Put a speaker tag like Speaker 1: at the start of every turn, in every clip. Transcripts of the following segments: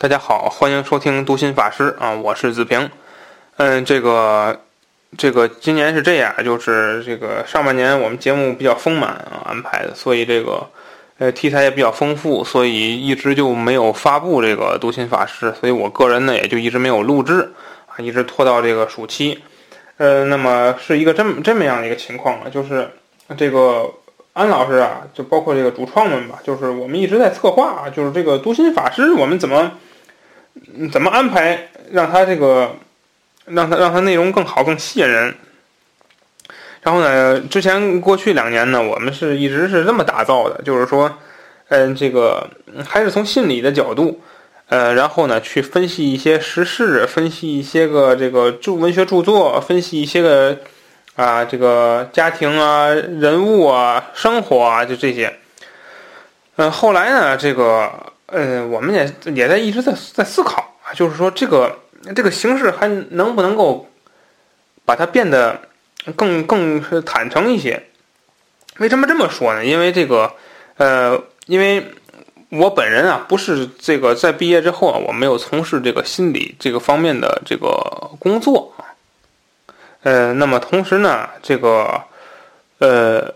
Speaker 1: 大家好，欢迎收听读心法师啊，我是子平。嗯，这个这个今年是这样，就是这个上半年我们节目比较丰满啊安排的，所以这个呃题材也比较丰富，所以一直就没有发布这个读心法师，所以我个人呢也就一直没有录制啊，一直拖到这个暑期。呃，那么是一个这么这么样的一个情况啊，就是这个。安老师啊，就包括这个主创们吧，就是我们一直在策划啊，就是这个读心法师，我们怎么怎么安排，让他这个让他让他内容更好、更吸引人。然后呢，之前过去两年呢，我们是一直是这么打造的，就是说，嗯，这个还是从心理的角度，呃，然后呢，去分析一些时事，分析一些个这个著文学著作，分析一些个。啊，这个家庭啊，人物啊，生活啊，就这些。嗯，后来呢，这个，呃，我们也也在一直在在思考啊，就是说这个这个形式还能不能够把它变得更更是坦诚一些？为什么这么说呢？因为这个，呃，因为我本人啊，不是这个在毕业之后啊，我没有从事这个心理这个方面的这个工作啊。呃，那么同时呢，这个，呃，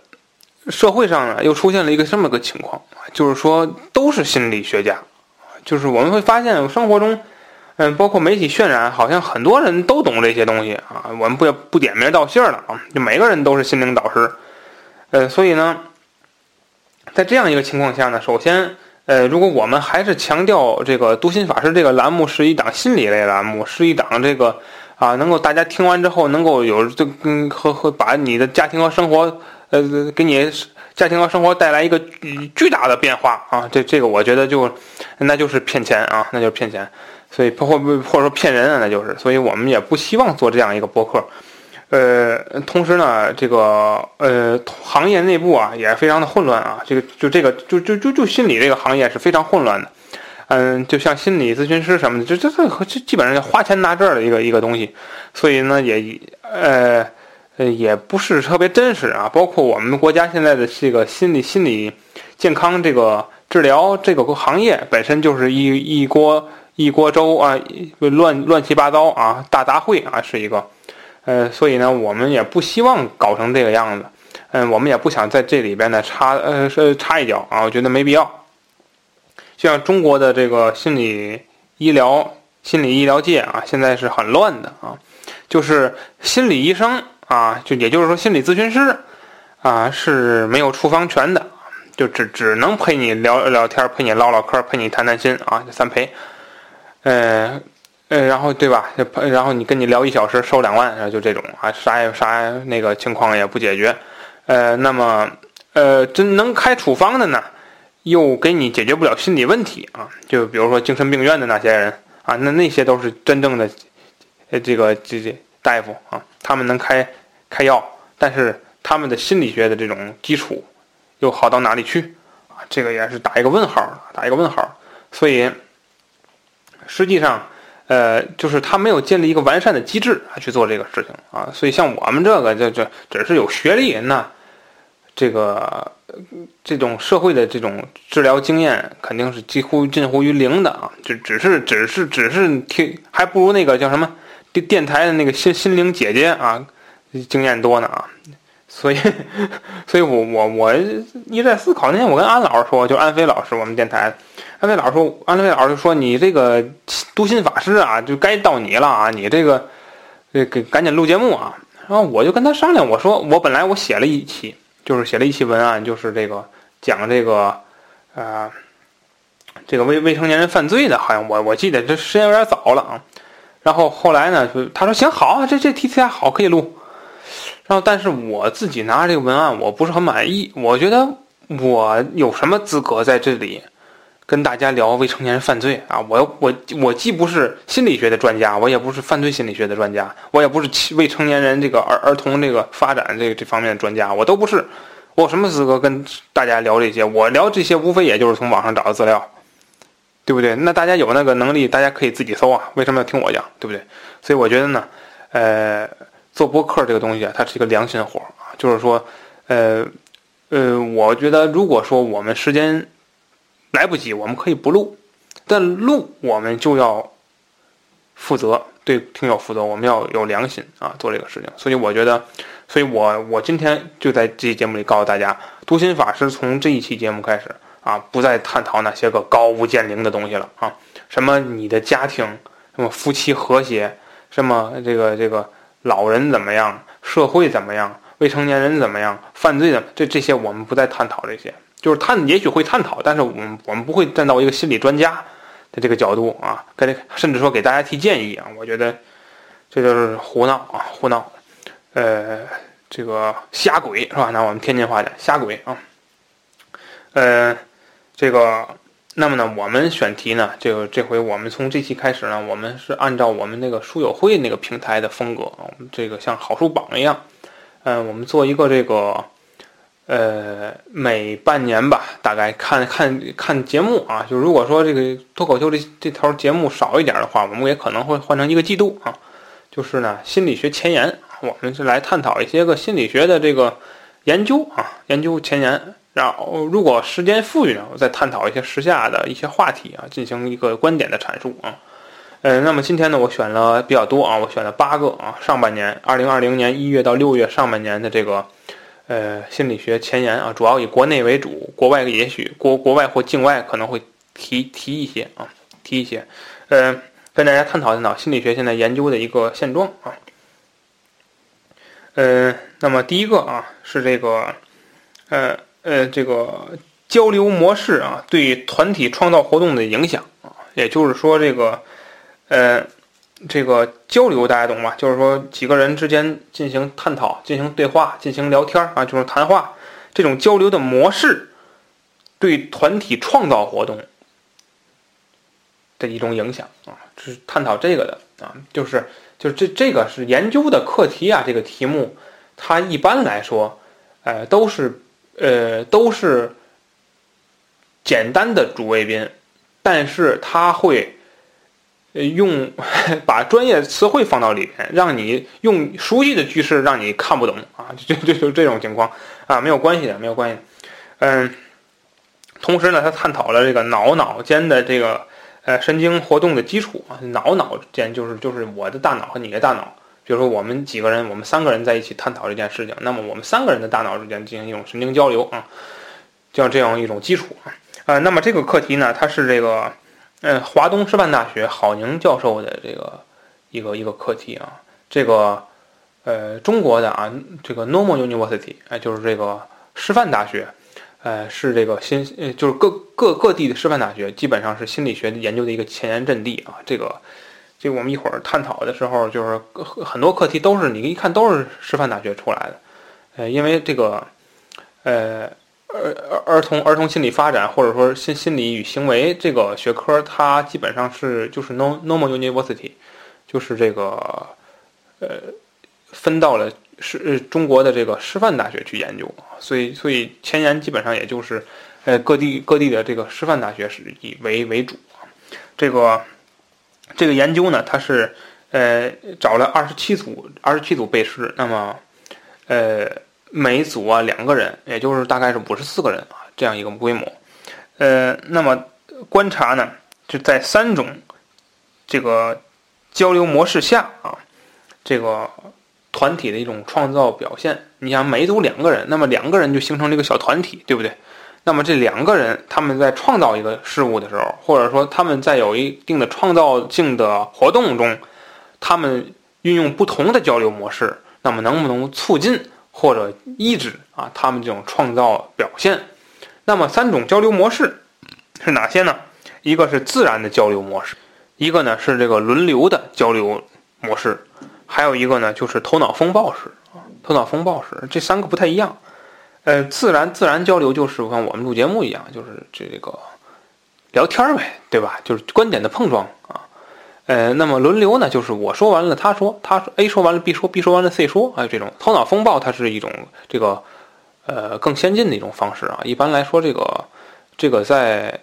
Speaker 1: 社会上呢又出现了一个这么个情况，就是说都是心理学家，就是我们会发现生活中，嗯，包括媒体渲染，好像很多人都懂这些东西啊，我们不不点名道姓了啊，就每个人都是心灵导师，呃，所以呢，在这样一个情况下呢，首先，呃，如果我们还是强调这个读心法师这个栏目是一档心理类栏目，是一档这个。啊，能够大家听完之后能够有这跟和和把你的家庭和生活，呃，给你家庭和生活带来一个巨大的变化啊！这这个我觉得就那就是骗钱啊，那就是骗钱，所以或或或者说骗人啊，那就是，所以我们也不希望做这样一个博客。呃，同时呢，这个呃行业内部啊也非常的混乱啊，这个就这个就就就就心理这个行业是非常混乱的。嗯，就像心理咨询师什么的，就这这这基本上就花钱拿证的一个一个东西，所以呢，也呃也不是特别真实啊。包括我们国家现在的这个心理心理健康这个治疗这个行业本身就是一一锅一锅粥啊，乱乱七八糟啊，大杂烩啊，是一个。呃，所以呢，我们也不希望搞成这个样子。嗯，我们也不想在这里边呢插呃插一脚啊，我觉得没必要。就像中国的这个心理医疗、心理医疗界啊，现在是很乱的啊。就是心理医生啊，就也就是说心理咨询师啊是没有处方权的，就只只能陪你聊聊天、陪你唠唠嗑、陪你谈谈心啊，三陪。呃呃，然后对吧？然后你跟你聊一小时收两万，就这种啊，啥也啥那个情况也不解决。呃，那么呃，真能开处方的呢？又给你解决不了心理问题啊，就比如说精神病院的那些人啊，那那些都是真正的，呃，这个这这大夫啊，他们能开开药，但是他们的心理学的这种基础又好到哪里去啊？这个也是打一个问号，打一个问号。所以实际上，呃，就是他没有建立一个完善的机制去做这个事情啊。所以像我们这个，就就只是有学历那。这个这种社会的这种治疗经验肯定是几乎近乎于零的啊，就只是只是只是听，还不如那个叫什么电电台的那个心心灵姐姐啊，经验多呢啊。所以，所以我我我一直在思考。那天我跟安老师说，就安飞老师，我们电台，安飞老师说，安飞老师就说，你这个读心法师啊，就该到你了啊，你这个这个赶紧录节目啊。然后我就跟他商量，我说我本来我写了一期，就是写了一期文案，就是这个讲这个啊。这个未未成年人犯罪的，好像我我记得这时间有点早了啊。然后后来呢，他说行好，这这题材好可以录。但是我自己拿这个文案，我不是很满意。我觉得我有什么资格在这里跟大家聊未成年人犯罪啊？我我我既不是心理学的专家，我也不是犯罪心理学的专家，我也不是未成年人这个儿儿童这个发展这个这方面的专家，我都不是。我有什么资格跟大家聊这些？我聊这些无非也就是从网上找的资料。对不对？那大家有那个能力，大家可以自己搜啊。为什么要听我讲？对不对？所以我觉得呢，呃，做播客这个东西啊，它是一个良心活啊。就是说，呃，呃，我觉得如果说我们时间来不及，我们可以不录，但录我们就要负责，对听友负责，我们要有良心啊，做这个事情。所以我觉得，所以我我今天就在这期节目里告诉大家，读心法师从这一期节目开始。啊，不再探讨那些个高屋建瓴的东西了啊！什么你的家庭，什么夫妻和谐，什么这个这个老人怎么样，社会怎么样，未成年人怎么样，犯罪的这这些我们不再探讨这些，就是探也许会探讨，但是我们我们不会站到一个心理专家的这个角度啊，跟甚至说给大家提建议啊，我觉得这就是胡闹啊，胡闹，呃，这个瞎鬼是吧？拿我们天津话讲，瞎鬼啊，呃。这个，那么呢，我们选题呢，这个这回我们从这期开始呢，我们是按照我们那个书友会那个平台的风格，我们这个像好书榜一样，嗯，我们做一个这个，呃，每半年吧，大概看看看节目啊，就如果说这个脱口秀这这条节目少一点的话，我们也可能会换成一个季度啊，就是呢，心理学前沿，我们是来探讨一些个心理学的这个研究啊，研究前沿。然后，如果时间富裕呢，我再探讨一些时下的一些话题啊，进行一个观点的阐述啊。嗯，那么今天呢，我选了比较多啊，我选了八个啊，上半年，二零二零年一月到六月上半年的这个呃心理学前沿啊，主要以国内为主，国外也许国国外或境外可能会提提一些啊，提一些，呃，跟大家探讨探讨心理学现在研究的一个现状啊。嗯，那么第一个啊是这个，呃。呃，这个交流模式啊，对团体创造活动的影响啊，也就是说，这个，呃，这个交流大家懂吧？就是说几个人之间进行探讨、进行对话、进行聊天啊，就是谈话这种交流的模式，对团体创造活动的一种影响啊，是探讨这个的啊，就是就是这这个是研究的课题啊，这个题目它一般来说，呃，都是。呃，都是简单的主谓宾，但是他会用把专业词汇放到里边，让你用熟悉的句式让你看不懂啊，就就就这种情况啊，没有关系的，没有关系。嗯，同时呢，他探讨了这个脑脑间的这个呃神经活动的基础啊，脑脑间就是就是我的大脑和你的大脑。比如说，我们几个人，我们三个人在一起探讨这件事情，那么我们三个人的大脑之间进行一种神经交流啊，就像这样一种基础啊。呃，那么这个课题呢，它是这个，呃，华东师范大学郝宁教授的这个一个一个课题啊。这个，呃，中国的啊，这个 Normal University，哎，就是这个师范大学，呃，是这个新，就是各各各地的师范大学，基本上是心理学研究的一个前沿阵地啊。这个。这我们一会儿探讨的时候，就是很多课题都是你一看都是师范大学出来的，呃，因为这个，呃，儿儿童儿童心理发展或者说心心理与行为这个学科，它基本上是就是 normal university，就是这个，呃，分到了是中国的这个师范大学去研究，所以所以前沿基本上也就是，呃，各地各地的这个师范大学是以为为主这个。这个研究呢，它是呃找了二十七组二十七组被试，那么呃每组啊两个人，也就是大概是五十四个人啊这样一个规模，呃那么观察呢就在三种这个交流模式下啊，这个团体的一种创造表现。你想每组两个人，那么两个人就形成了一个小团体，对不对？那么这两个人他们在创造一个事物的时候，或者说他们在有一定的创造性的活动中，他们运用不同的交流模式，那么能不能促进或者抑制啊他们这种创造表现？那么三种交流模式是哪些呢？一个是自然的交流模式，一个呢是这个轮流的交流模式，还有一个呢就是头脑风暴式啊，头脑风暴式这三个不太一样。呃，自然自然交流就是像我们录节目一样，就是这个聊天呗，对吧？就是观点的碰撞啊。呃，那么轮流呢，就是我说完了，他说，他说 A 说完了，B 说，B 说完了，C 说，还有这种头脑风暴，它是一种这个呃更先进的一种方式啊。一般来说，这个这个在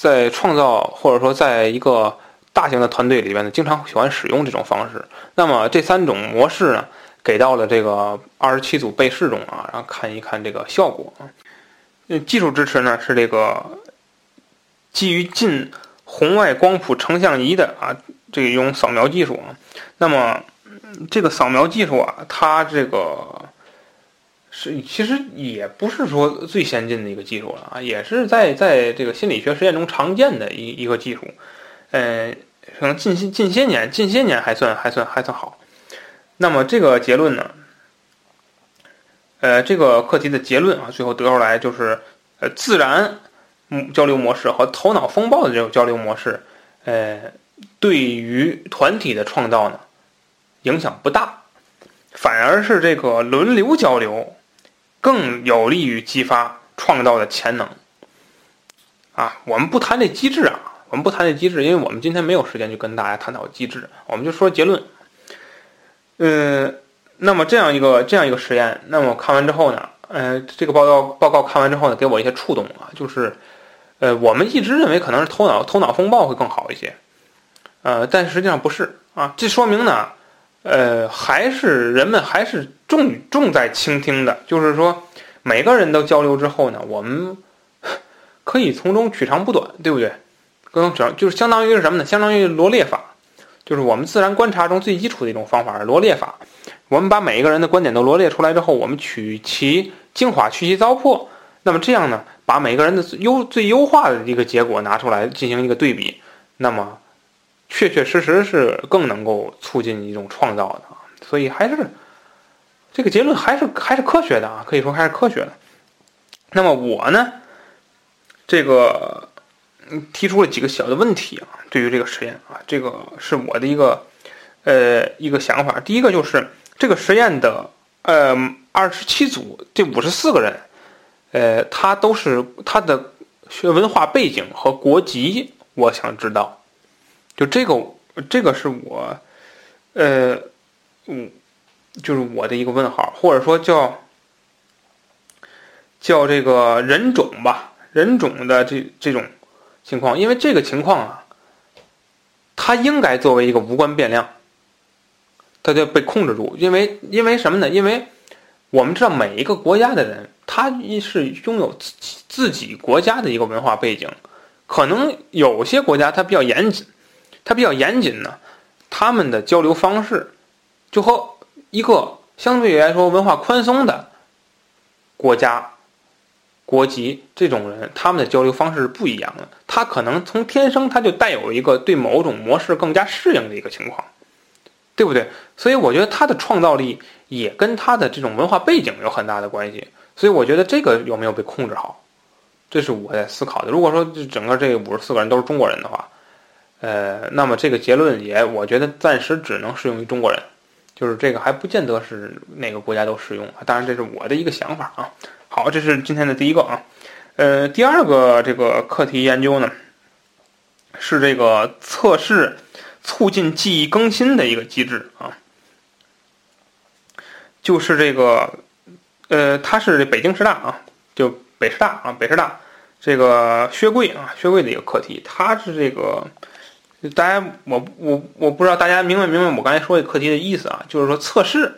Speaker 1: 在创造或者说在一个大型的团队里边呢，经常喜欢使用这种方式。那么这三种模式呢？给到了这个二十七组被试中啊，然后看一看这个效果啊。技术支持呢是这个基于近红外光谱成像仪的啊这一种扫描技术啊。那么这个扫描技术啊，它这个是其实也不是说最先进的一个技术了啊，也是在在这个心理学实验中常见的一一个技术。嗯，可能近些近些年近些年还算还算还算好。那么这个结论呢？呃，这个课题的结论啊，最后得出来就是，呃，自然交流模式和头脑风暴的这种交流模式，呃，对于团体的创造呢，影响不大，反而是这个轮流交流更有利于激发创造的潜能。啊，我们不谈这机制啊，我们不谈这机制，因为我们今天没有时间去跟大家探讨机制，我们就说结论。嗯，那么这样一个这样一个实验，那么看完之后呢，呃，这个报告报告看完之后呢，给我一些触动啊，就是，呃，我们一直认为可能是头脑头脑风暴会更好一些，呃，但实际上不是啊，这说明呢，呃，还是人们还是重重在倾听的，就是说每个人都交流之后呢，我们可以从中取长补短，对不对？可能只就是相当于是什么呢？相当于罗列法。就是我们自然观察中最基础的一种方法是罗列法。我们把每一个人的观点都罗列出来之后，我们取其精华，去其糟粕。那么这样呢，把每个人的优最优化的一个结果拿出来进行一个对比，那么确确实实是更能够促进一种创造的。所以还是这个结论还是还是科学的啊，可以说还是科学的。那么我呢，这个。提出了几个小的问题啊，对于这个实验啊，这个是我的一个呃一个想法。第一个就是这个实验的呃二十七组这五十四个人，呃，他都是他的学文化背景和国籍，我想知道。就这个这个是我呃嗯，就是我的一个问号，或者说叫叫这个人种吧，人种的这这种。情况，因为这个情况啊，它应该作为一个无关变量，它就被控制住。因为，因为什么呢？因为我们知道每一个国家的人，他是拥有自己自己国家的一个文化背景。可能有些国家它比较严谨，它比较严谨呢，他们的交流方式就和一个相对来说文化宽松的国家。国籍这种人，他们的交流方式是不一样的。他可能从天生他就带有一个对某种模式更加适应的一个情况，对不对？所以我觉得他的创造力也跟他的这种文化背景有很大的关系。所以我觉得这个有没有被控制好，这是我在思考的。如果说这整个这五十四个人都是中国人的话，呃，那么这个结论也我觉得暂时只能适用于中国人，就是这个还不见得是哪个国家都适用。当然这是我的一个想法啊。好，这是今天的第一个啊，呃，第二个这个课题研究呢，是这个测试促进记忆更新的一个机制啊，就是这个，呃，它是北京师大啊，就北师大啊，北师大这个薛贵啊，薛贵的一个课题，它是这个，大家我我我不知道大家明白明白我刚才说的课题的意思啊，就是说测试，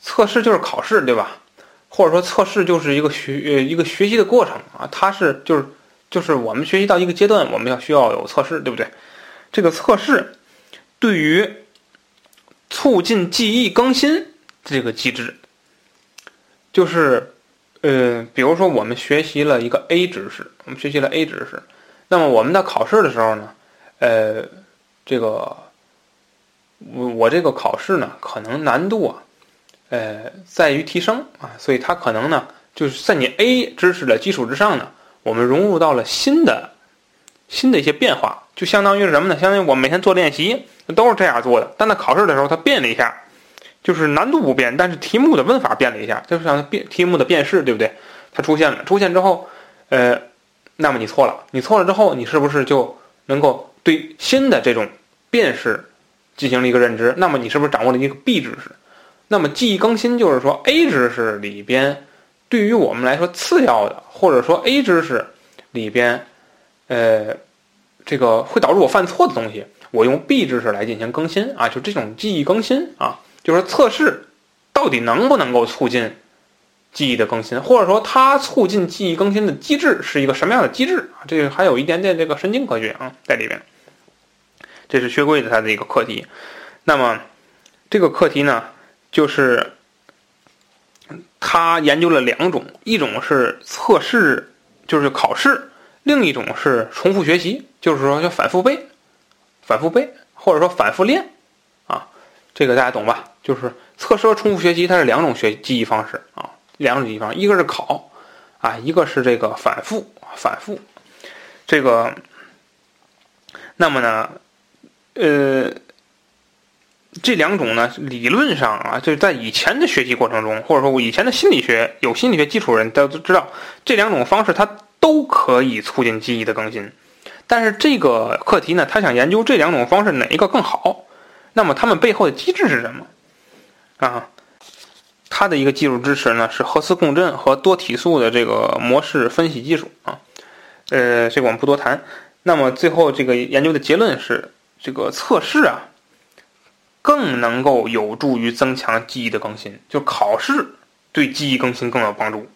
Speaker 1: 测试就是考试，对吧？或者说测试就是一个学呃一个学习的过程啊，它是就是就是我们学习到一个阶段，我们要需要有测试，对不对？这个测试对于促进记忆更新这个机制，就是呃，比如说我们学习了一个 A 知识，我们学习了 A 知识，那么我们在考试的时候呢，呃，这个我我这个考试呢，可能难度啊，呃，在于提升啊，所以它可能呢，就是在你 A 知识的基础之上呢，我们融入到了新的新的一些变化，就相当于是什么呢？相当于我每天做练习都是这样做的，但在考试的时候它变了一下。就是难度不变，但是题目的问法变了一下，就是像变题目的变式，对不对？它出现了，出现之后，呃，那么你错了，你错了之后，你是不是就能够对新的这种变式进行了一个认知？那么你是不是掌握了一个 B 知识？那么记忆更新就是说 A 知识里边对于我们来说次要的，或者说 A 知识里边，呃，这个会导致我犯错的东西，我用 B 知识来进行更新啊，就这种记忆更新啊。就是测试到底能不能够促进记忆的更新，或者说它促进记忆更新的机制是一个什么样的机制啊？这个还有一点点这个神经科学啊在里边。这是薛贵的他的一个课题。那么这个课题呢，就是他研究了两种，一种是测试，就是考试；另一种是重复学习，就是说要反复背、反复背，或者说反复练啊。这个大家懂吧？就是测试和重复学习，它是两种学记忆方式啊，两种记忆方式，一个是考，啊，一个是这个反复，反复。这个，那么呢，呃，这两种呢，理论上啊，就是在以前的学习过程中，或者说我以前的心理学有心理学基础人都都知道，这两种方式它都可以促进记忆的更新。但是这个课题呢，他想研究这两种方式哪一个更好。那么他们背后的机制是什么？啊，它的一个技术支持呢是核磁共振和多体素的这个模式分析技术啊。呃，这个我们不多谈。那么最后这个研究的结论是，这个测试啊，更能够有助于增强记忆的更新。就考试对记忆更新更有帮助。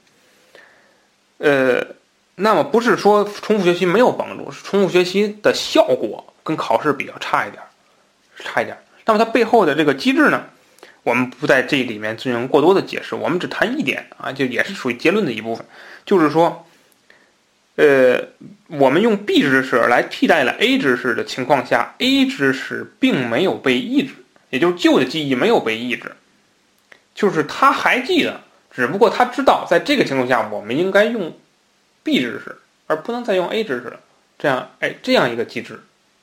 Speaker 1: 呃，那么不是说重复学习没有帮助，是重复学习的效果跟考试比较差一点，差一点。那么它背后的这个机制呢，我们不在这里面进行过多的解释，我们只谈一点啊，就也是属于结论的一部分，就是说，呃，我们用 B 知识来替代了 A 知识的情况下，A 知识并没有被抑制，也就是旧的记忆没有被抑制，就是他还记得，只不过他知道在这个情况下，我们应该用 B 知识，而不能再用 A 知识了，这样，哎，这样一个机制，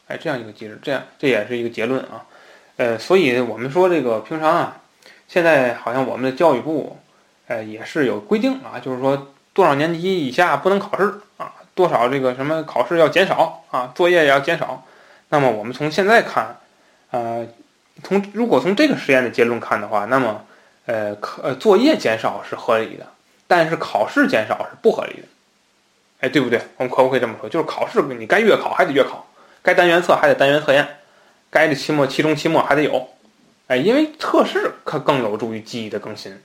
Speaker 1: 哎，这样一个机制，这样这也是一个结论啊。呃，所以我们说这个平常啊，现在好像我们的教育部，呃，也是有规定啊，就是说多少年级以下不能考试啊，多少这个什么考试要减少啊，作业也要减少。那么我们从现在看，呃，从如果从这个实验的结论看的话，那么呃，课呃作业减少是合理的，但是考试减少是不合理的。哎，对不对？我们可不可以这么说？就是考试你该月考还得月考，该单元测还得单元测验。该的期末、期中、期末还得有，哎，因为测试可更有助于记忆的更新。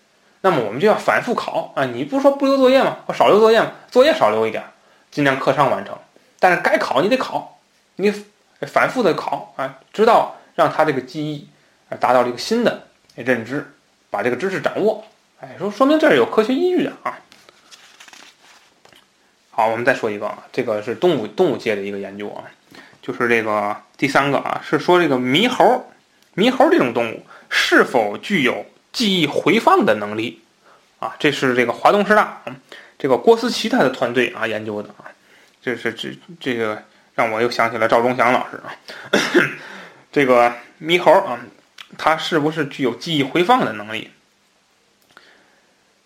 Speaker 1: 那么我们就要反复考啊！你不说不留作业吗？我少留作业吗？作业少留一点，尽量课上完成。但是该考你得考，你反复的考啊，直到让他这个记忆啊达到了一个新的认知，把这个知识掌握。哎，说说明这是有科学依据的啊。好，我们再说一个啊，这个是动物动物界的一个研究啊。就是这个第三个啊，是说这个猕猴，猕猴这种动物是否具有记忆回放的能力啊？这是这个华东师大这个郭思齐他的团队啊研究的啊。这是这这个让我又想起了赵忠祥老师啊。这个猕猴啊，它是不是具有记忆回放的能力？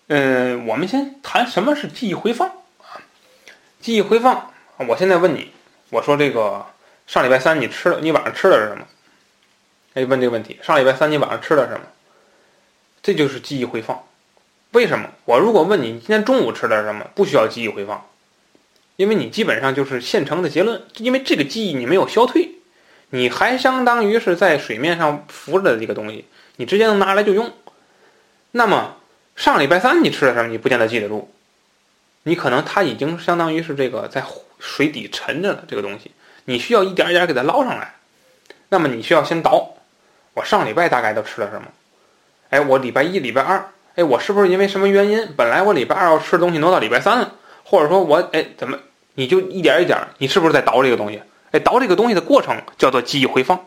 Speaker 1: 呃，我们先谈什么是记忆回放啊？记忆回放，我现在问你，我说这个。上礼拜三你吃了，你晚上吃的是什么？哎，问这个问题。上礼拜三你晚上吃的是什么？这就是记忆回放。为什么？我如果问你，你今天中午吃的是什么？不需要记忆回放，因为你基本上就是现成的结论。因为这个记忆你没有消退，你还相当于是在水面上浮着的一个东西，你直接能拿来就用。那么上礼拜三你吃的什么？你不见得记得住，你可能它已经相当于是这个在水底沉着的这个东西。你需要一点一点给它捞上来，那么你需要先倒。我上礼拜大概都吃了什么？哎，我礼拜一、礼拜二，哎，我是不是因为什么原因，本来我礼拜二要吃的东西挪到礼拜三了，或者说我哎怎么，你就一点一点，你是不是在倒这个东西？哎，倒这个东西的过程叫做记忆回放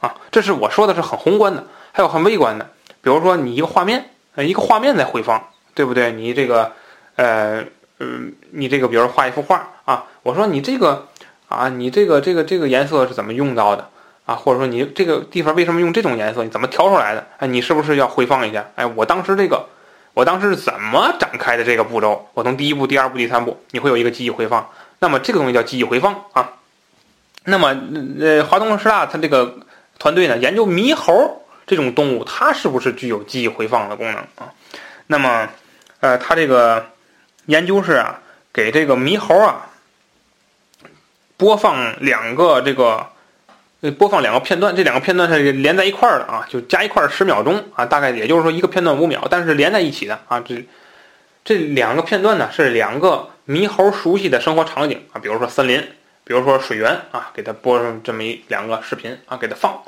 Speaker 1: 啊，这是我说的是很宏观的，还有很微观的，比如说你一个画面，呃，一个画面在回放，对不对？你这个，呃，嗯，你这个，比如画一幅画啊，我说你这个啊，你这个这个这个颜色是怎么用到的？啊，或者说你这个地方为什么用这种颜色？你怎么调出来的？哎，你是不是要回放一下？哎，我当时这个，我当时是怎么展开的这个步骤？我从第一步、第二步、第三步，你会有一个记忆回放。那么这个东西叫记忆回放啊。那么呃，华东师大它这个团队呢，研究猕猴这种动物，它是不是具有记忆回放的功能啊？那么呃，它这个研究是啊，给这个猕猴啊播放两个这个。播放两个片段，这两个片段是连在一块儿的啊，就加一块儿十秒钟啊，大概也就是说一个片段五秒，但是连在一起的啊。这这两个片段呢是两个猕猴熟悉的生活场景啊，比如说森林，比如说水源啊，给它播上这么一两个视频啊，给它放。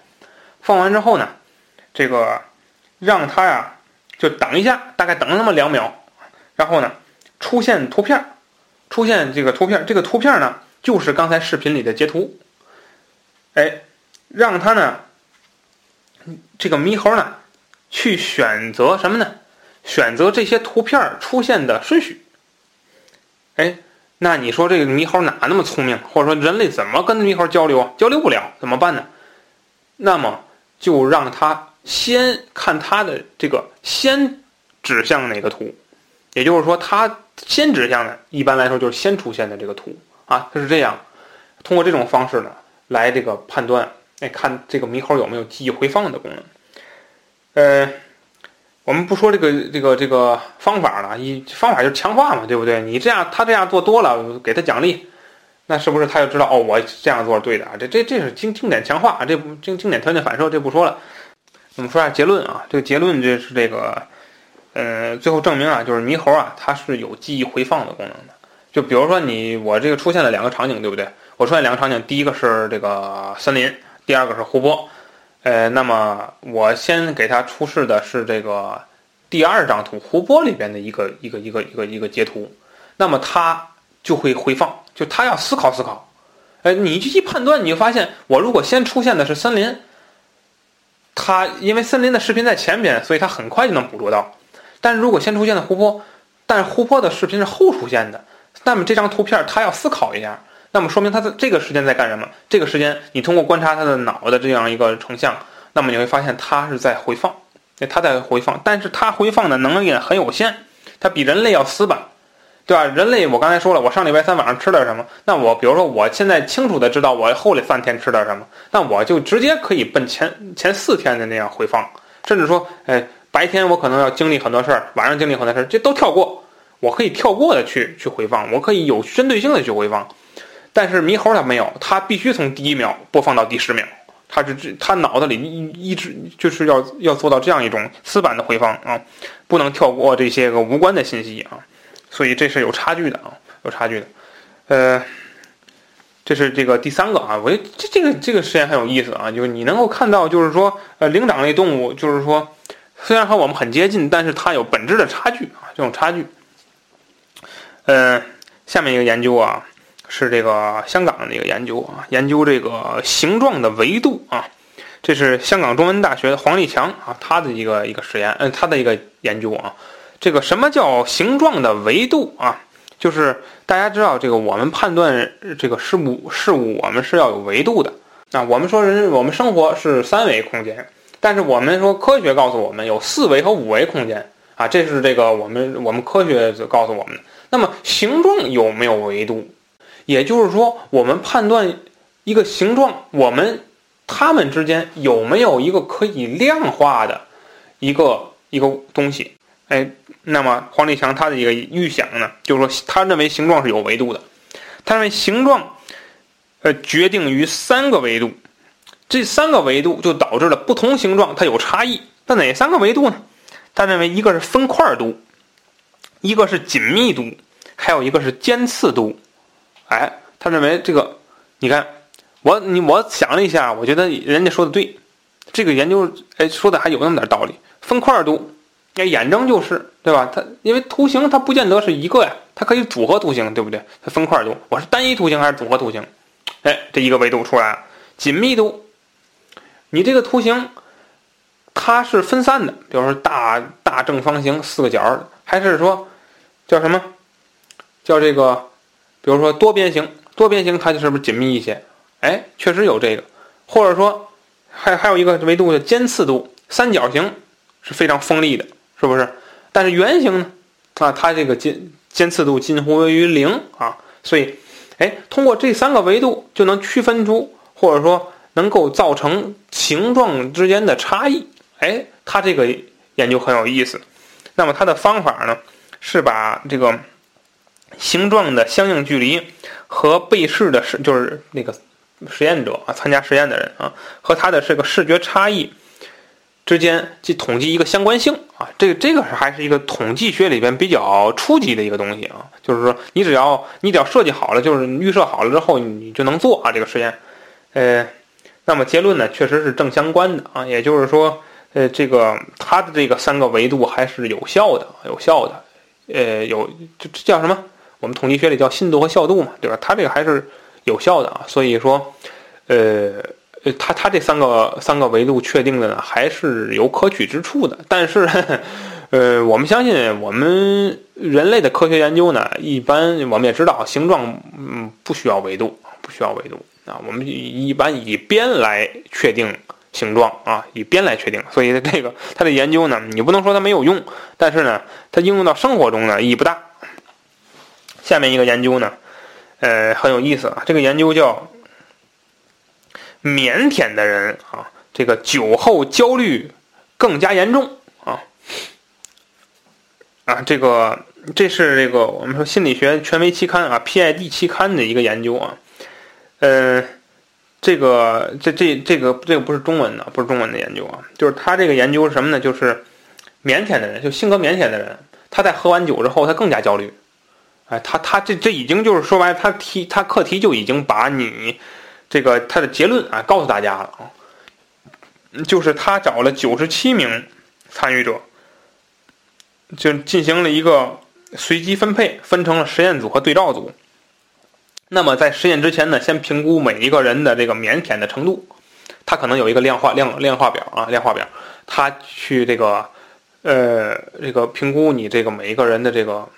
Speaker 1: 放完之后呢，这个让它呀就等一下，大概等那么两秒，然后呢出现图片，出现这个图片，这个图片呢就是刚才视频里的截图，哎。让他呢，这个猕猴呢，去选择什么呢？选择这些图片出现的顺序。哎，那你说这个猕猴哪那么聪明？或者说人类怎么跟猕猴交流啊？交流不了，怎么办呢？那么就让他先看他的这个先指向哪个图，也就是说，他先指向的，一般来说就是先出现的这个图啊。它是这样，通过这种方式呢，来这个判断。哎，看这个猕猴有没有记忆回放的功能？呃，我们不说这个这个这个方法了，一方法就是强化嘛，对不对？你这样他这样做多了，给他奖励，那是不是他就知道哦，我这样做是对的啊？这这这是经经典强化，这不经经典条件反射，这不说了。我们说下结论啊，这个结论这是这个，呃，最后证明啊，就是猕猴啊，它是有记忆回放的功能的。就比如说你我这个出现了两个场景，对不对？我出现两个场景，第一个是这个森林。第二个是湖泊，呃，那么我先给他出示的是这个第二张图，湖泊里边的一个一个一个一个一个截图，那么他就会回放，就他要思考思考，呃，你一判断，你就发现我如果先出现的是森林，他因为森林的视频在前边，所以他很快就能捕捉到，但是如果先出现的湖泊，但是湖泊的视频是后出现的，那么这张图片他要思考一下。那么说明他的这个时间在干什么？这个时间你通过观察他的脑的这样一个成像，那么你会发现他是在回放，他在回放，但是他回放的能力很有限，它比人类要死板，对吧？人类我刚才说了，我上礼拜三晚上吃了什么？那我比如说我现在清楚的知道我后里三天吃了什么，那我就直接可以奔前前四天的那样回放，甚至说，哎，白天我可能要经历很多事儿，晚上经历很多事儿，这都跳过，我可以跳过的去去回放，我可以有针对性的去回放。但是猕猴它没有，它必须从第一秒播放到第十秒，它是这它脑子里一一直就是要要做到这样一种死板的回放啊，不能跳过这些个无关的信息啊，所以这是有差距的啊，有差距的。呃，这是这个第三个啊，我觉得这这个这个实验很有意思啊，就是你能够看到，就是说呃灵长类动物，就是说虽然和我们很接近，但是它有本质的差距啊，这种差距。呃，下面一个研究啊。是这个香港的一个研究啊，研究这个形状的维度啊，这是香港中文大学的黄立强啊，他的一个一个实验，嗯，他的一个研究啊。这个什么叫形状的维度啊？就是大家知道，这个我们判断这个事物事物，我们是要有维度的啊。我们说人我们生活是三维空间，但是我们说科学告诉我们有四维和五维空间啊，这是这个我们我们科学告诉我们。那么形状有没有维度？也就是说，我们判断一个形状，我们它们之间有没有一个可以量化的一个一个东西？哎，那么黄立强他的一个预想呢，就是说他认为形状是有维度的，他认为形状呃决定于三个维度，这三个维度就导致了不同形状它有差异。那哪三个维度呢？他认为一个是分块度，一个是紧密度，还有一个是尖刺度。哎，他认为这个，你看，我你我想了一下，我觉得人家说的对，这个研究哎说的还有那么点道理。分块度，哎眼睁就是，对吧？它因为图形它不见得是一个呀，它可以组合图形，对不对？它分块度，我是单一图形还是组合图形？哎，这一个维度出来了，紧密度。你这个图形它是分散的，比如说大大正方形四个角，还是说叫什么？叫这个，比如说多边形，多边形它就是不是紧密一些？哎，确实有这个，或者说还还有一个维度叫尖刺度，三角形是非常锋利的，是不是？但是圆形呢？啊，它这个尖尖刺度近乎于零啊，所以，哎，通过这三个维度就能区分出，或者说能够造成形状之间的差异。哎，它这个研究很有意思。那么它的方法呢，是把这个形状的相应距离和被试的实就是那个实验者啊，参加实验的人啊，和他的这个视觉差异之间去统计一个相关性啊。这个这个还是一个统计学里边比较初级的一个东西啊。就是说，你只要你只要设计好了，就是预设好了之后，你就能做啊这个实验。呃，那么结论呢，确实是正相关的啊，也就是说。呃，这个它的这个三个维度还是有效的，有效的，呃，有这这叫什么？我们统计学里叫信度和效度嘛，对吧？它这个还是有效的啊。所以说，呃，它它这三个三个维度确定的呢，还是有可取之处的。但是，呃，我们相信我们人类的科学研究呢，一般我们也知道，形状嗯不需要维度，不需要维度啊。我们一般以边来确定。形状啊，以边来确定，所以这个它的研究呢，你不能说它没有用，但是呢，它应用到生活中呢意义不大。下面一个研究呢，呃，很有意思啊，这个研究叫腼腆的人啊，这个酒后焦虑更加严重啊啊，这个这是这个我们说心理学权威期刊啊 PID 期刊的一个研究啊，呃。这个这这这个这个不是中文的，不是中文的研究啊，就是他这个研究是什么呢？就是腼腆的人，就性格腼腆的人，他在喝完酒之后，他更加焦虑。哎，他他这这已经就是说白了，他题他课题就已经把你这个他的结论啊告诉大家了啊，就是他找了九十七名参与者，就进行了一个随机分配，分成了实验组和对照组。那么在实验之前呢，先评估每一个人的这个腼腆的程度，他可能有一个量化量量化表啊，量化表，他去这个呃这个评估你这个每一个人的这个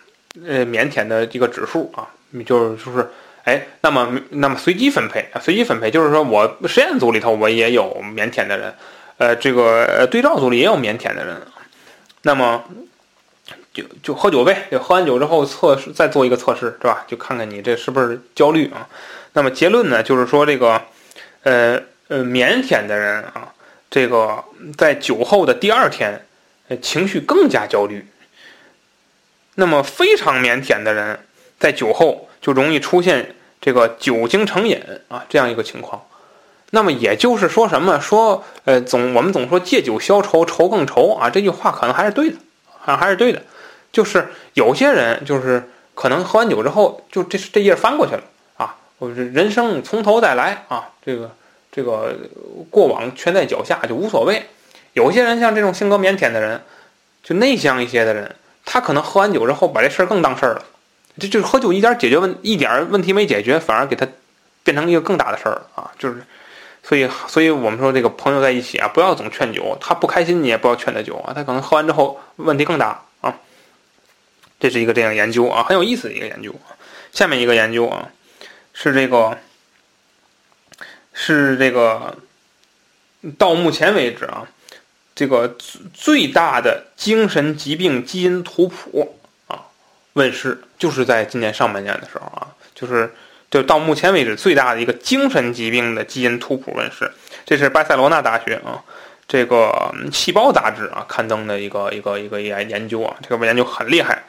Speaker 1: 呃腼腆的这个指数啊，就是就是哎，那么那么随机分配，随机分配就是说我实验组里头我也有腼腆的人，呃这个对照组里也有腼腆的人，那么。就就喝酒呗，就喝完酒之后测试，再做一个测试，是吧？就看看你这是不是焦虑啊？那么结论呢，就是说这个，呃呃，腼腆的人啊，这个在酒后的第二天，情绪更加焦虑。那么非常腼腆的人，在酒后就容易出现这个酒精成瘾啊，这样一个情况。那么也就是说什么？说呃，总我们总说借酒消愁，愁更愁啊，这句话可能还是对的，好像还是对的。就是有些人，就是可能喝完酒之后，就这这页翻过去了啊，我人生从头再来啊，这个这个过往全在脚下，就无所谓。有些人像这种性格腼腆的人，就内向一些的人，他可能喝完酒之后把这事儿更当事儿了，这就是喝酒一点解决问一点问题没解决，反而给他变成一个更大的事儿了啊，就是所以所以我们说这个朋友在一起啊，不要总劝酒，他不开心你也不要劝他酒啊，他可能喝完之后问题更大啊。这是一个这样研究啊，很有意思的一个研究。下面一个研究啊，是这个，是这个，到目前为止啊，这个最最大的精神疾病基因图谱啊问世，就是在今年上半年的时候啊，就是就到目前为止最大的一个精神疾病的基因图谱问世，这是巴塞罗那大学啊。这个《细胞》杂志啊刊登的一个一个一个研研究啊，这个研究很厉害，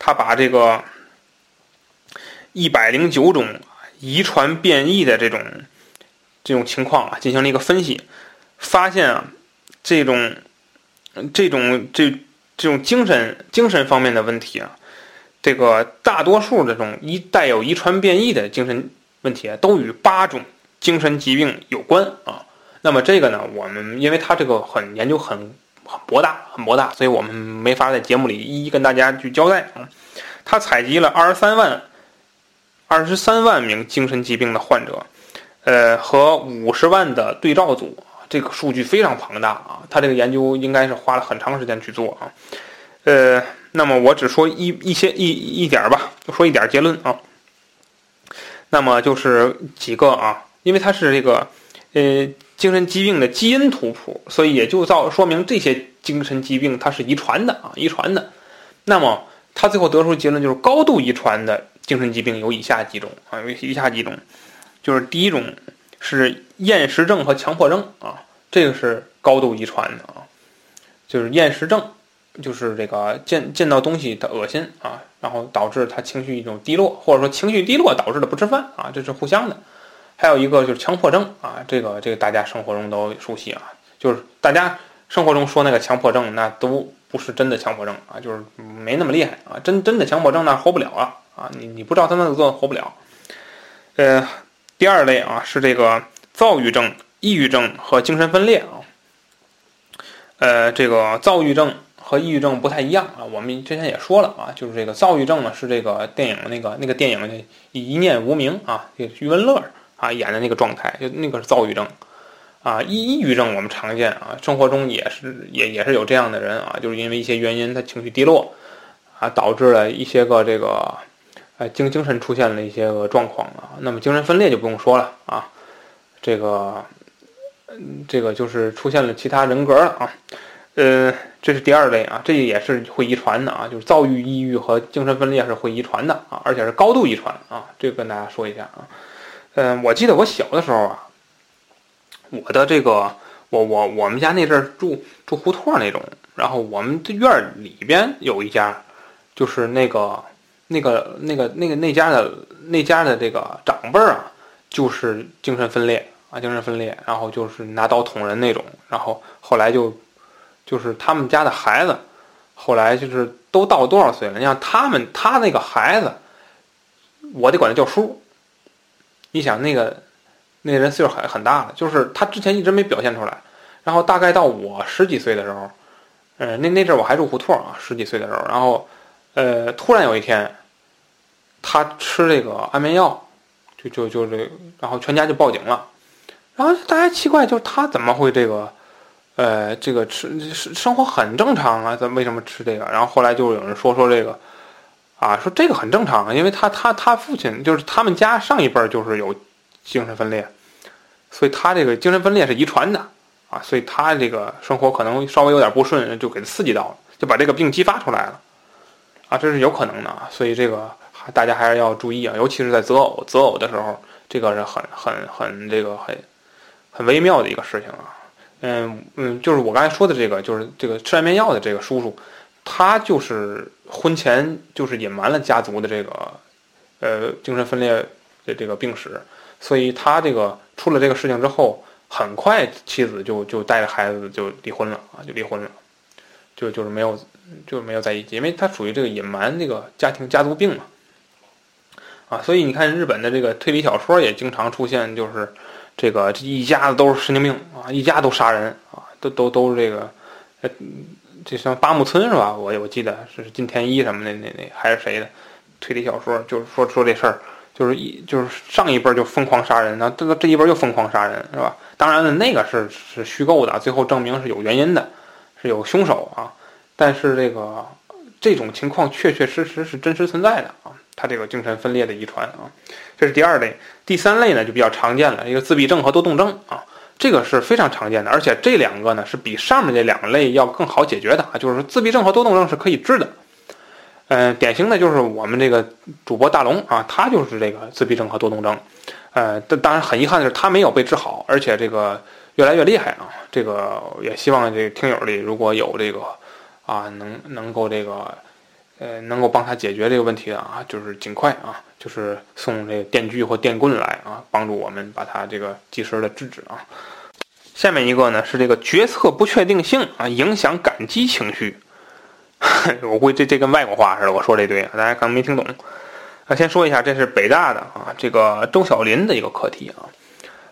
Speaker 1: 他把这个一百零九种遗传变异的这种这种情况啊进行了一个分析，发现啊这种这种这这种精神精神方面的问题啊，这个大多数这种一带有遗传变异的精神问题啊，都与八种精神疾病有关啊。那么这个呢，我们因为它这个很研究很很博大，很博大，所以我们没法在节目里一一跟大家去交代啊。他采集了二十三万二十三万名精神疾病的患者，呃，和五十万的对照组，这个数据非常庞大啊。他这个研究应该是花了很长时间去做啊。呃，那么我只说一一些一一点吧，就说一点结论啊。那么就是几个啊，因为它是这个呃精神疾病的基因图谱，所以也就造说明这些精神疾病它是遗传的啊，遗传的。那么他最后得出结论就是高度遗传的精神疾病有以下几种啊，有以下几种，就是第一种是厌食症和强迫症啊，这个是高度遗传的啊，就是厌食症，就是这个见见到东西他恶心啊，然后导致他情绪一种低落，或者说情绪低落导致的不吃饭啊，这是互相的。还有一个就是强迫症啊，这个这个大家生活中都熟悉啊，就是大家生活中说那个强迫症那都。不是真的强迫症啊，就是没那么厉害啊。真真的强迫症那活不了啊啊！你你不知道他那个作用活不了。呃，第二类啊是这个躁郁症、抑郁症和精神分裂啊。呃，这个躁郁症和抑郁症不太一样啊。我们之前也说了啊，就是这个躁郁症呢是这个电影那个那个电影的一念无名啊，余文乐啊演的那个状态，就那个是躁郁症。啊，抑抑郁症我们常见啊，生活中也是也也是有这样的人啊，就是因为一些原因他情绪低落，啊，导致了一些个这个，呃，精精神出现了一些个状况啊。那么精神分裂就不用说了啊，这个，这个就是出现了其他人格了啊。呃，这是第二类啊，这也是会遗传的啊，就是躁郁、抑郁和精神分裂是会遗传的啊，而且是高度遗传啊，这个跟大家说一下啊。嗯，我记得我小的时候啊。我的这个，我我我们家那阵儿住住胡同那种，然后我们这院儿里边有一家，就是那个那个那个那个那家的那家的这个长辈儿啊，就是精神分裂啊，精神分裂，然后就是拿刀捅人那种，然后后来就就是他们家的孩子，后来就是都到多少岁了？你像他们他那个孩子，我得管他叫叔，你想那个。那人岁数很很大了，就是他之前一直没表现出来，然后大概到我十几岁的时候，呃，那那阵我还住胡同啊，十几岁的时候，然后，呃，突然有一天，他吃这个安眠药，就就就这，然后全家就报警了，然后大家奇怪，就是他怎么会这个，呃，这个吃生生活很正常啊，怎为什么吃这个？然后后来就有人说说这个，啊，说这个很正常，因为他他他父亲就是他们家上一辈就是有。精神分裂，所以他这个精神分裂是遗传的啊，所以他这个生活可能稍微有点不顺，就给他刺激到了，就把这个病激发出来了，啊，这是有可能的啊，所以这个大家还是要注意啊，尤其是在择偶择偶的时候，这个是很很很这个很很微妙的一个事情啊，嗯嗯，就是我刚才说的这个，就是这个吃安眠药的这个叔叔，他就是婚前就是隐瞒了家族的这个呃精神分裂的这个病史。所以他这个出了这个事情之后，很快妻子就就带着孩子就离婚了啊，就离婚了，就就是没有就没有在一起，因为他属于这个隐瞒这个家庭家族病嘛，啊，所以你看日本的这个推理小说也经常出现，就是这个这一家子都是神经病啊，一家都杀人啊，都都都是这个，呃，这像八木村是吧？我我记得是金田一什么的那那还是谁的推理小说，就是说说这事儿。就是一就是上一辈就疯狂杀人，然后这个这一辈又疯狂杀人，是吧？当然了，那个是是虚构的，最后证明是有原因的，是有凶手啊。但是这个这种情况确确实实是真实存在的啊。他这个精神分裂的遗传啊，这是第二类。第三类呢就比较常见了，一个自闭症和多动症啊，这个是非常常见的，而且这两个呢是比上面这两类要更好解决的啊，就是自闭症和多动症是可以治的。嗯，典型的就是我们这个主播大龙啊，他就是这个自闭症和多动症，呃，但当然很遗憾的是他没有被治好，而且这个越来越厉害啊。这个也希望这个听友里如果有这个啊，能能够这个呃，能够帮他解决这个问题的啊，就是尽快啊，就是送这个电锯或电棍来啊，帮助我们把他这个及时的制止啊。下面一个呢是这个决策不确定性啊，影响感激情绪。我估计这这跟外国话似的，我说这堆，大家可能没听懂。啊，先说一下，这是北大的啊，这个周小林的一个课题啊。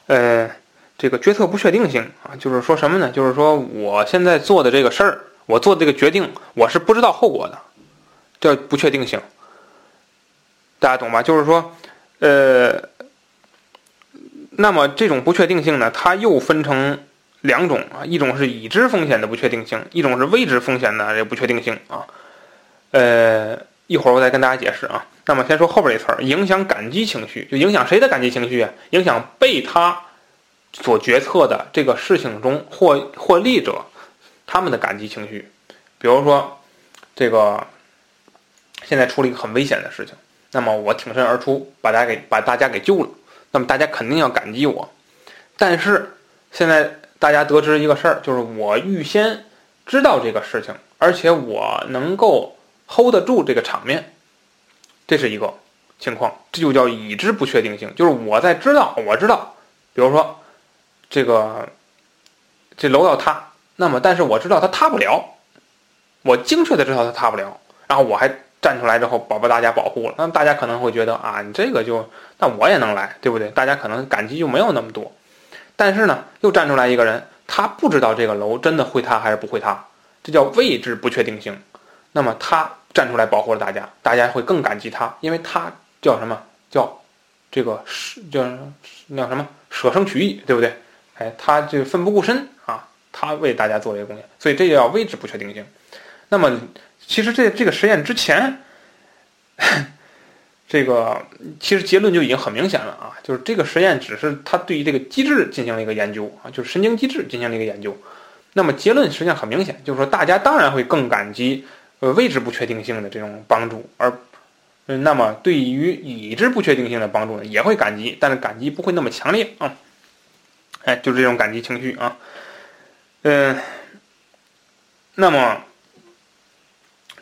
Speaker 1: 呃，这个决策不确定性啊，就是说什么呢？就是说我现在做的这个事儿，我做的这个决定，我是不知道后果的，叫不确定性。大家懂吧？就是说，呃，那么这种不确定性呢，它又分成两种啊，一种是已知风险的不确定性，一种是未知风险的这不确定性啊。呃，一会儿我再跟大家解释啊。那么先说后边这词儿，影响感激情绪，就影响谁的感激情绪啊？影响被他所决策的这个事情中获获利者他们的感激情绪。比如说，这个现在出了一个很危险的事情。那么我挺身而出，把大家给把大家给救了。那么大家肯定要感激我。但是现在大家得知一个事儿，就是我预先知道这个事情，而且我能够 hold 得住这个场面，这是一个情况。这就叫已知不确定性，就是我在知道，我知道，比如说这个这楼要塌，那么但是我知道它塌不了，我精确的知道它塌不了，然后我还。站出来之后，保把大家保护了，那么大家可能会觉得啊，你这个就那我也能来，对不对？大家可能感激就没有那么多。但是呢，又站出来一个人，他不知道这个楼真的会塌还是不会塌，这叫位置不确定性。那么他站出来保护了大家，大家会更感激他，因为他叫什么叫这个舍叫叫什么舍生取义，对不对？哎，他就奋不顾身啊，他为大家做了一个贡献，所以这叫位置不确定性。那么。其实这这个实验之前，这个其实结论就已经很明显了啊，就是这个实验只是他对于这个机制进行了一个研究啊，就是神经机制进行了一个研究。那么结论实际上很明显，就是说大家当然会更感激呃未知不确定性的这种帮助，而那么对于已知不确定性的帮助呢，也会感激，但是感激不会那么强烈啊。哎，就是这种感激情绪啊，嗯，那么。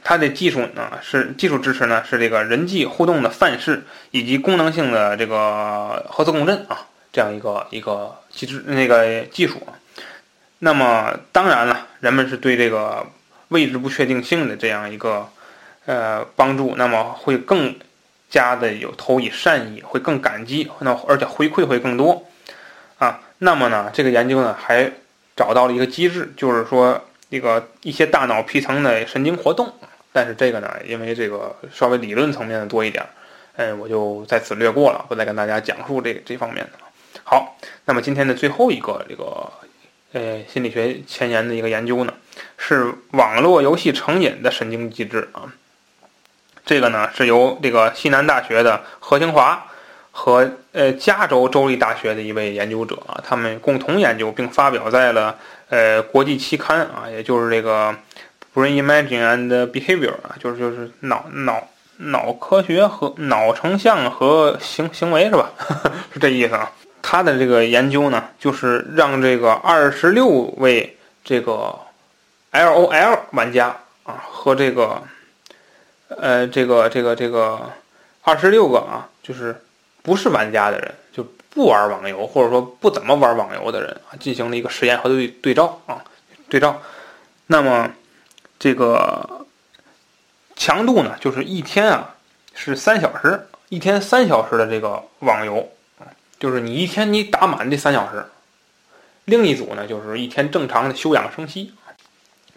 Speaker 1: 它的技术呢是技术支持呢是这个人际互动的范式以及功能性的这个核磁共振啊这样一个一个机制那个技术。那么当然了，人们是对这个位置不确定性的这样一个呃帮助，那么会更加的有投以善意，会更感激，那而且回馈会更多啊。那么呢，这个研究呢还找到了一个机制，就是说这个一些大脑皮层的神经活动。但是这个呢，因为这个稍微理论层面的多一点，嗯，我就在此略过了，不再跟大家讲述这这方面的了。好，那么今天的最后一个这个呃心理学前沿的一个研究呢，是网络游戏成瘾的神经机制啊。这个呢是由这个西南大学的何清华和呃加州州立大学的一位研究者啊，他们共同研究并发表在了呃国际期刊啊，也就是这个。Brain imaging and behavior 啊，就是就是脑脑脑科学和脑成像和行行为是吧？是这意思啊。他的这个研究呢，就是让这个二十六位这个 LOL 玩家啊和这个呃这个这个这个二十六个啊，就是不是玩家的人，就不玩网游或者说不怎么玩网游的人啊，进行了一个实验和对对照啊对照，那么。这个强度呢，就是一天啊是三小时，一天三小时的这个网游，就是你一天你打满这三小时。另一组呢，就是一天正常的休养生息。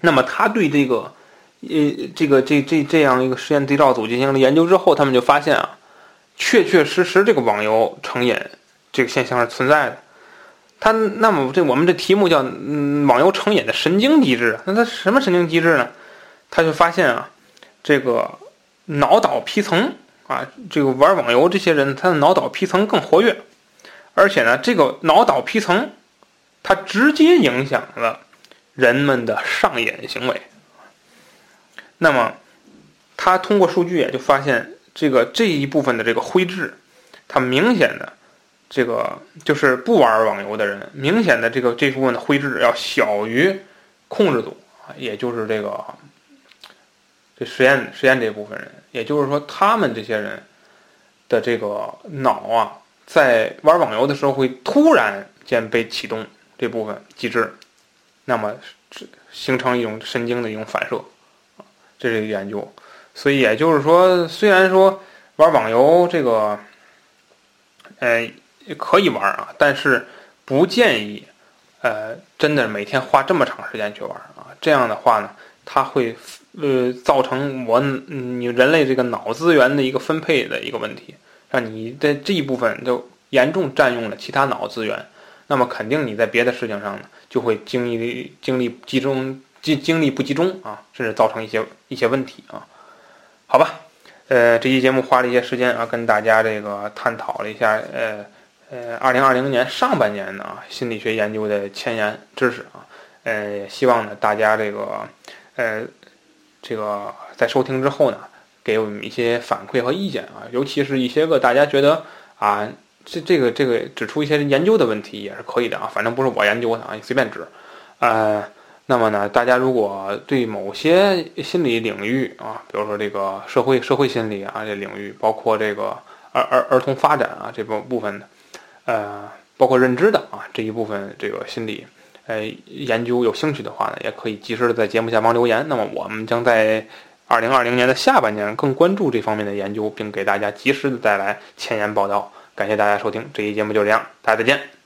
Speaker 1: 那么他对这个呃这个这这这样一个实验对照组进行了研究之后，他们就发现啊，确确实实这个网游成瘾这个现象是存在的。它那么这我们这题目叫嗯网游成瘾的神经机制，那它什么神经机制呢？他就发现啊，这个脑岛皮层啊，这个玩网游这些人他的脑岛皮层更活跃，而且呢，这个脑岛皮层它直接影响了人们的上瘾行为。那么他通过数据也就发现，这个这一部分的这个灰质，它明显的。这个就是不玩网游的人，明显的这个这部分的灰质要小于控制组啊，也就是这个这实验实验这部分人，也就是说他们这些人的这个脑啊，在玩网游的时候会突然间被启动这部分机制，那么形成一种神经的一种反射啊，这是一个研究。所以也就是说，虽然说玩网游这个，呃。也可以玩啊，但是不建议，呃，真的每天花这么长时间去玩啊。这样的话呢，它会呃造成我你人类这个脑资源的一个分配的一个问题，让你的这一部分就严重占用了其他脑资源。那么肯定你在别的事情上呢，就会精力精力集中精精力不集中啊，甚至造成一些一些问题啊。好吧，呃，这期节目花了一些时间啊，跟大家这个探讨了一下呃。呃，二零二零年上半年呢，心理学研究的前沿知识啊，呃，希望呢大家这个，呃，这个在收听之后呢，给我们一些反馈和意见啊，尤其是一些个大家觉得啊，这这个这个指出一些研究的问题也是可以的啊，反正不是我研究的啊，你随便指。呃，那么呢，大家如果对某些心理领域啊，比如说这个社会社会心理啊这领域，包括这个儿儿儿童发展啊这部部分的。呃，包括认知的啊这一部分这个心理，呃研究有兴趣的话呢，也可以及时的在节目下方留言。那么我们将在二零二零年的下半年更关注这方面的研究，并给大家及时的带来前沿报道。感谢大家收听这期节目，就这样，大家再见。